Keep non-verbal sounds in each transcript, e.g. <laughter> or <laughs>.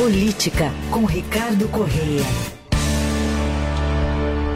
Política, com Ricardo Correia.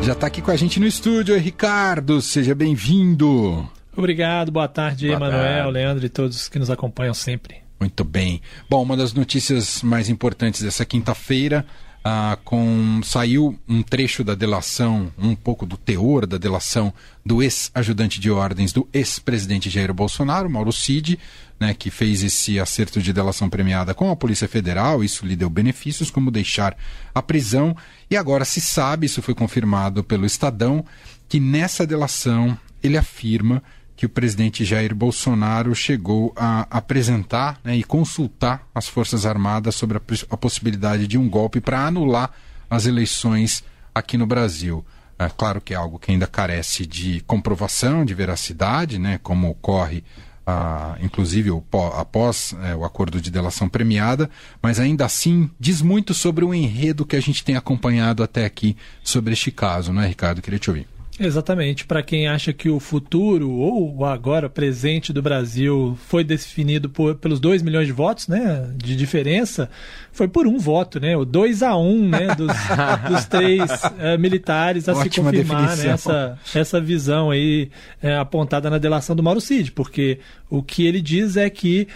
Já está aqui com a gente no estúdio, Ricardo. Seja bem-vindo. Obrigado, boa tarde, Emanuel, Leandro e todos que nos acompanham sempre. Muito bem. Bom, uma das notícias mais importantes dessa quinta-feira ah, com saiu um trecho da delação, um pouco do teor da delação do ex-ajudante de ordens do ex-presidente Jair Bolsonaro, Mauro Cid, né, que fez esse acerto de delação premiada com a Polícia Federal. Isso lhe deu benefícios, como deixar a prisão. E agora se sabe, isso foi confirmado pelo Estadão, que nessa delação ele afirma que o presidente Jair Bolsonaro chegou a apresentar né, e consultar as Forças Armadas sobre a, a possibilidade de um golpe para anular as eleições aqui no Brasil. É claro que é algo que ainda carece de comprovação, de veracidade, né, como ocorre ah, inclusive após é, o acordo de delação premiada, mas ainda assim diz muito sobre o enredo que a gente tem acompanhado até aqui sobre este caso, não é, Ricardo? Queria te ouvir. Exatamente. Para quem acha que o futuro ou o agora presente do Brasil foi definido por, pelos 2 milhões de votos, né, de diferença, foi por um voto, né, o 2 a 1 um, né, dos, <laughs> dos três uh, militares a Ótima se confirmar né, essa, essa visão aí uh, apontada na delação do Mauro Cid, porque o que ele diz é que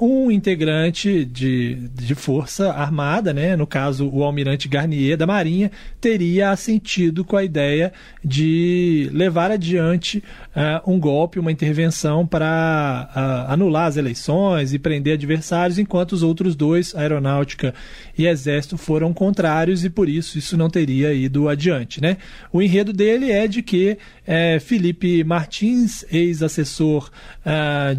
uh, um integrante de, de força armada, né, no caso o almirante Garnier da Marinha, teria assentido com a ideia de levar adiante uh, um golpe, uma intervenção para uh, anular as eleições e prender adversários, enquanto os outros dois, Aeronáutica e Exército, foram contrários e por isso isso não teria ido adiante. Né? O enredo dele é de que uh, Felipe Martins, ex-assessor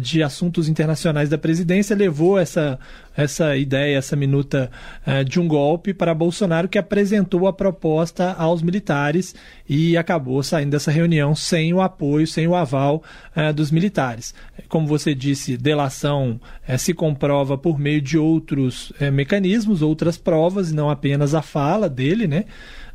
de assuntos internacionais da presidência, levou essa essa ideia, essa minuta uh, de um golpe para Bolsonaro, que apresentou a proposta aos militares e acabou saindo dessa reunião sem o apoio, sem o aval uh, dos militares. Como você disse, delação uh, se comprova por meio de outros mecanismos, outras provas, não apenas a fala dele, né?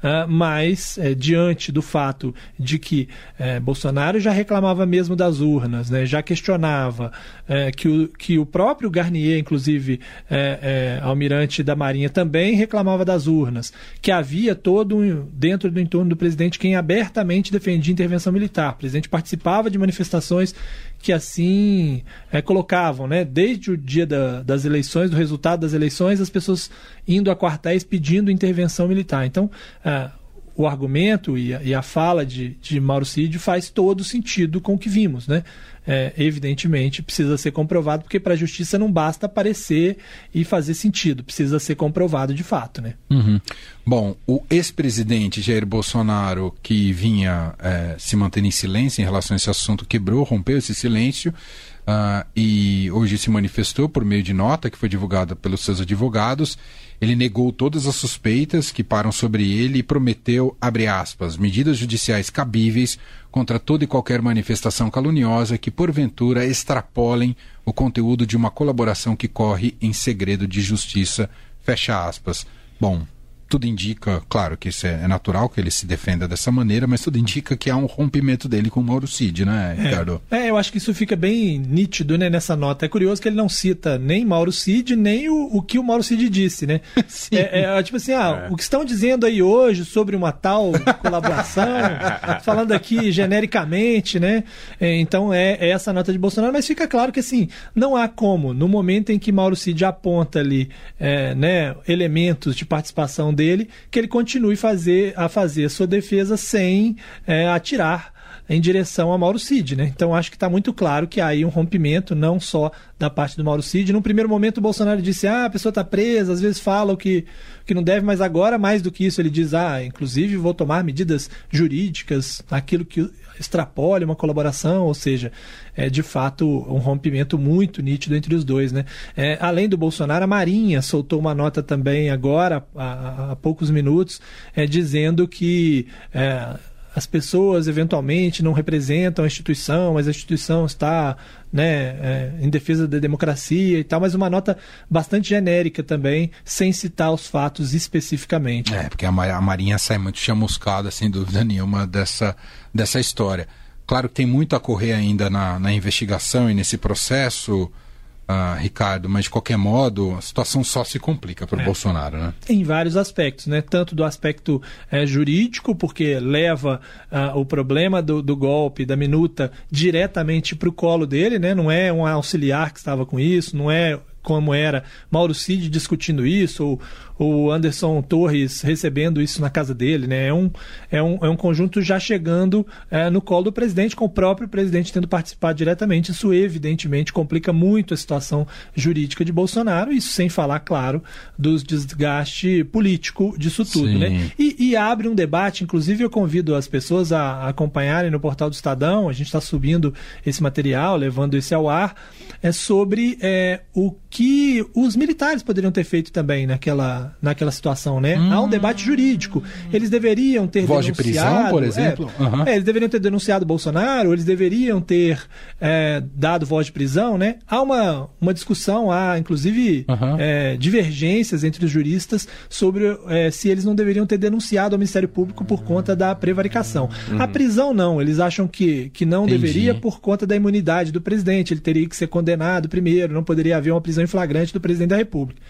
Uh, mas é, diante do fato de que é, Bolsonaro já reclamava mesmo das urnas, né, já questionava é, que, o, que o próprio Garnier, inclusive é, é, almirante da Marinha, também reclamava das urnas, que havia todo um, dentro do entorno do presidente quem abertamente defendia intervenção militar. O presidente participava de manifestações que assim é, colocavam, né, desde o dia da, das eleições, do resultado das eleições, as pessoas indo a quartéis pedindo intervenção militar. Então, é, o argumento e a, e a fala de, de Mauro Cid faz todo sentido com o que vimos, né? É, evidentemente precisa ser comprovado, porque para a justiça não basta aparecer e fazer sentido, precisa ser comprovado de fato, né? Uhum. Bom, o ex-presidente Jair Bolsonaro, que vinha é, se mantendo em silêncio em relação a esse assunto, quebrou, rompeu esse silêncio. Uh, e hoje se manifestou por meio de nota que foi divulgada pelos seus advogados ele negou todas as suspeitas que param sobre ele e prometeu, abre aspas, medidas judiciais cabíveis contra toda e qualquer manifestação caluniosa que porventura extrapolem o conteúdo de uma colaboração que corre em segredo de justiça, fecha aspas. Bom, tudo indica, claro que isso é, é, natural que ele se defenda dessa maneira, mas tudo indica que há um rompimento dele com o Mauro Cid, né, é. Ricardo? É, é, eu acho que isso fica bem nítido né, nessa nota. É curioso que ele não cita nem Mauro Cid, nem o, o que o Mauro Cid disse, né? <laughs> Sim. É, é, tipo assim, ah, é. o que estão dizendo aí hoje sobre uma tal colaboração, <laughs> falando aqui genericamente, né? então é, é, essa nota de Bolsonaro, mas fica claro que assim, não há como, no momento em que Mauro Cid aponta ali né, elementos de participação dele, que ele continue fazer, a fazer a sua defesa sem é, atirar em direção a Mauro Cid, né? Então acho que está muito claro que há aí um rompimento, não só da parte do Mauro Cid. Num primeiro momento o Bolsonaro disse, ah, a pessoa está presa, às vezes fala o que, que não deve, mas agora, mais do que isso, ele diz, ah, inclusive vou tomar medidas jurídicas, aquilo que extrapole uma colaboração, ou seja, é de fato um rompimento muito nítido entre os dois, né? É, além do Bolsonaro, a Marinha soltou uma nota também agora, há, há poucos minutos, é, dizendo que é, as pessoas eventualmente não representam a instituição, mas a instituição está né, é, em defesa da democracia e tal, mas uma nota bastante genérica também, sem citar os fatos especificamente. É, porque a, Marinha sai muito chamuscada, sem dúvida nenhuma, dessa, dessa história. Claro que tem muito a correr ainda na, na investigação e nesse processo. Uh, Ricardo, mas de qualquer modo a situação só se complica para o é. Bolsonaro, né? Em vários aspectos, né? Tanto do aspecto é, jurídico, porque leva uh, o problema do, do, golpe, da minuta, diretamente para o colo dele, né? Não é um auxiliar que estava com isso, não é como era Mauro Cid discutindo isso, ou, o Anderson Torres recebendo isso na casa dele, né? É um, é um, é um conjunto já chegando é, no colo do presidente, com o próprio presidente tendo participado diretamente. Isso, evidentemente, complica muito a situação jurídica de Bolsonaro, isso sem falar, claro, dos desgaste político disso tudo, né? E, e, abre um debate, inclusive eu convido as pessoas a, acompanharem no portal do Estadão, a gente está subindo esse material, levando esse ao ar, é sobre é, o que os militares poderiam ter feito também naquela naquela, situação, né? Hum. Há um debate jurídico. Eles deveriam ter Voz denunciado... de prisão, por exemplo? É, uhum. é, eles deveriam ter denunciado Bolsonaro, eles deveriam ter é, dado voz de prisão, né? Há uma, uma discussão, há inclusive uhum. é, divergências entre os juristas sobre é, se eles não deveriam ter denunciado ao Ministério Público por conta da prevaricação. Uhum. A prisão não, eles acham que, que não Entendi. deveria por conta da imunidade do presidente, ele teria que ser condenado primeiro, não poderia haver uma prisão em flagrante do presidente da República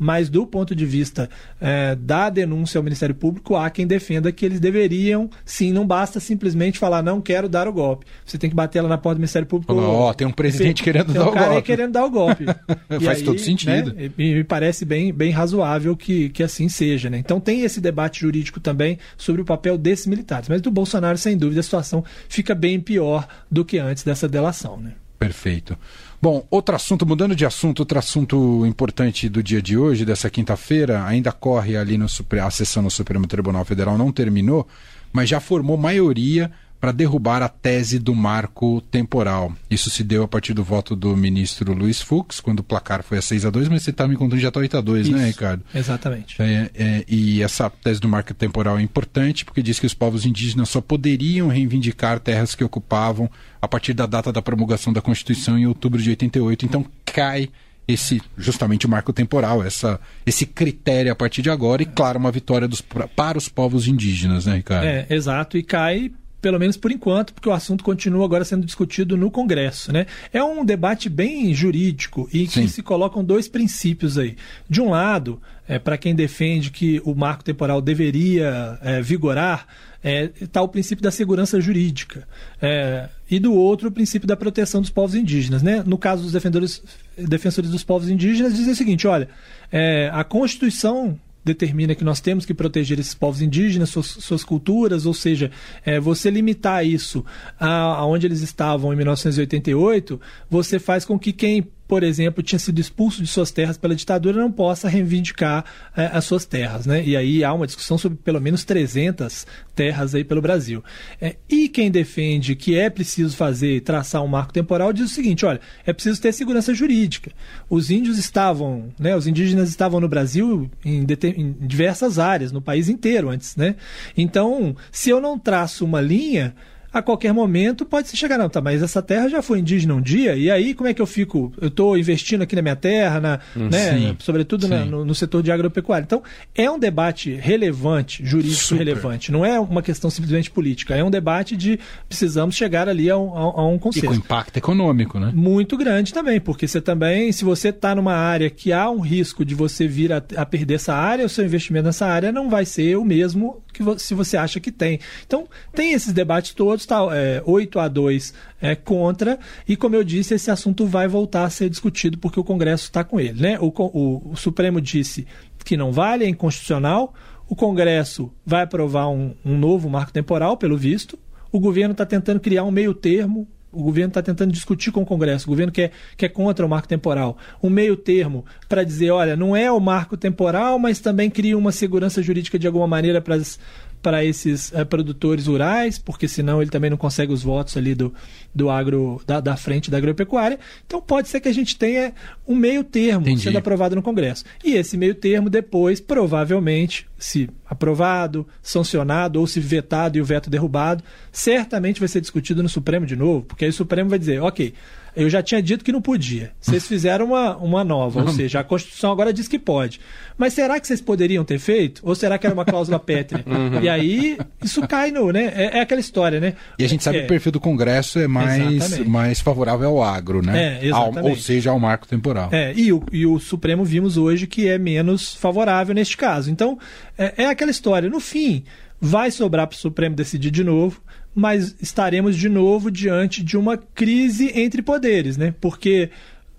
mas do ponto de vista é, da denúncia ao Ministério Público, há quem defenda que eles deveriam, sim, não basta simplesmente falar não quero dar o golpe. Você tem que bater lá na porta do Ministério Público. Ó, oh, tem um presidente querendo dar um o golpe. Tem querendo dar o golpe. <laughs> Faz aí, todo sentido. Né, me parece bem, bem razoável que, que assim seja. Né? Então tem esse debate jurídico também sobre o papel desses militares. Mas do Bolsonaro, sem dúvida, a situação fica bem pior do que antes dessa delação. Né? Perfeito. Bom, outro assunto, mudando de assunto, outro assunto importante do dia de hoje, dessa quinta-feira, ainda corre ali no a sessão no Supremo Tribunal Federal, não terminou, mas já formou maioria para derrubar a tese do marco temporal. Isso se deu a partir do voto do ministro Luiz Fux, quando o placar foi a 6 a 2 mas você está me contando já está 8 a 2 né, Ricardo? Exatamente. É, é, e essa tese do marco temporal é importante porque diz que os povos indígenas só poderiam reivindicar terras que ocupavam a partir da data da promulgação da Constituição em outubro de 88. Então cai esse justamente o marco temporal, essa, esse critério a partir de agora e claro uma vitória dos, para os povos indígenas, né, Ricardo? É, exato, e cai pelo menos por enquanto, porque o assunto continua agora sendo discutido no Congresso. Né? É um debate bem jurídico e Sim. que se colocam dois princípios aí. De um lado, é, para quem defende que o marco temporal deveria é, vigorar, está é, tá o princípio da segurança jurídica. É, e do outro, o princípio da proteção dos povos indígenas. Né? No caso dos defensores, defensores dos povos indígenas, dizem o seguinte: olha, é, a Constituição determina que nós temos que proteger esses povos indígenas, suas, suas culturas, ou seja, é, você limitar isso aonde eles estavam em 1988, você faz com que quem por exemplo, tinha sido expulso de suas terras pela ditadura, não possa reivindicar é, as suas terras. Né? E aí há uma discussão sobre pelo menos 300 terras aí pelo Brasil. É, e quem defende que é preciso fazer, traçar um marco temporal, diz o seguinte: olha, é preciso ter segurança jurídica. Os índios estavam, né, os indígenas estavam no Brasil em, em diversas áreas, no país inteiro antes. Né? Então, se eu não traço uma linha a qualquer momento pode se chegar, não, tá, mas essa terra já foi indígena um dia, e aí como é que eu fico? Eu estou investindo aqui na minha terra, na, hum, né, sim, sobretudo sim. Na, no, no, setor de agropecuária. Então, é um debate relevante, jurídico Super. relevante, não é uma questão simplesmente política, é um debate de precisamos chegar ali a um, a, a um consenso. E com impacto econômico, né? Muito grande também, porque você também, se você está numa área que há um risco de você vir a, a perder essa área, o seu investimento nessa área não vai ser o mesmo que se você acha que tem. Então, tem esses debates todos, está é, 8 a 2 é, contra, e como eu disse, esse assunto vai voltar a ser discutido porque o Congresso está com ele. Né? O, o, o Supremo disse que não vale, é inconstitucional, o Congresso vai aprovar um, um novo marco temporal, pelo visto, o governo está tentando criar um meio termo, o governo está tentando discutir com o Congresso, o governo quer, quer contra o marco temporal, um meio termo para dizer, olha, não é o marco temporal, mas também cria uma segurança jurídica de alguma maneira para as para esses é, produtores rurais, porque senão ele também não consegue os votos ali do, do agro, da, da frente da agropecuária. Então pode ser que a gente tenha um meio termo Entendi. sendo aprovado no Congresso. E esse meio termo depois, provavelmente, se aprovado, sancionado ou se vetado e o veto derrubado, certamente vai ser discutido no Supremo de novo, porque aí o Supremo vai dizer, ok, eu já tinha dito que não podia. Vocês fizeram uma, uma nova, ou <laughs> seja, a Constituição agora diz que pode. Mas será que vocês poderiam ter feito? Ou será que era uma cláusula pétrea? <laughs> Uhum. E aí, isso cai no, né? É, é aquela história, né? E a gente sabe é, que o perfil do Congresso é mais, Exatamente. mais favorável ao agro, né? É. Ao- ou seja, ao marco temporal. É, e o, e o Supremo vimos hoje que é menos favorável neste caso. Então, é, é aquela história. No fim, vai sobrar para o Supremo decidir de novo, mas estaremos de novo diante de uma crise entre poderes, né? Porque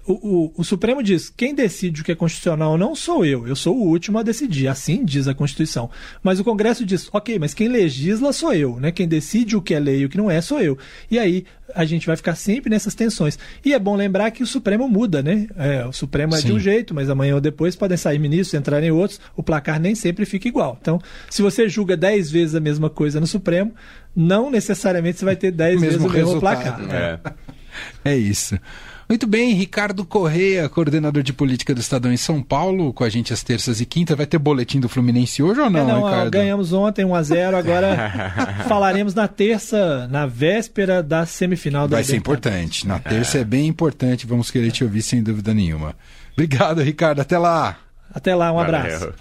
o, o- o Supremo diz: quem decide o que é constitucional não sou eu, eu sou o último a decidir. Assim diz a Constituição. Mas o Congresso diz: ok, mas quem legisla sou eu, né? Quem decide o que é lei e o que não é sou eu. E aí a gente vai ficar sempre nessas tensões. E é bom lembrar que o Supremo muda, né? É, o Supremo é de Sim. um jeito, mas amanhã ou depois podem sair ministros, entrarem outros. O placar nem sempre fica igual. Então, se você julga 10 vezes a mesma coisa no Supremo, não necessariamente você vai ter 10 vezes o mesmo resultado, placar. É. É isso. Muito bem, Ricardo Correia, coordenador de política do Estadão em São Paulo, com a gente às terças e quintas. Vai ter boletim do Fluminense hoje ou não, É, não, Ricardo? ganhamos ontem 1 a 0 agora <laughs> falaremos na terça, na véspera da semifinal da Vai ser importante. Na terça é bem importante. Vamos querer te ouvir sem dúvida nenhuma. Obrigado, Ricardo. Até lá. Até lá, um Valeu. abraço.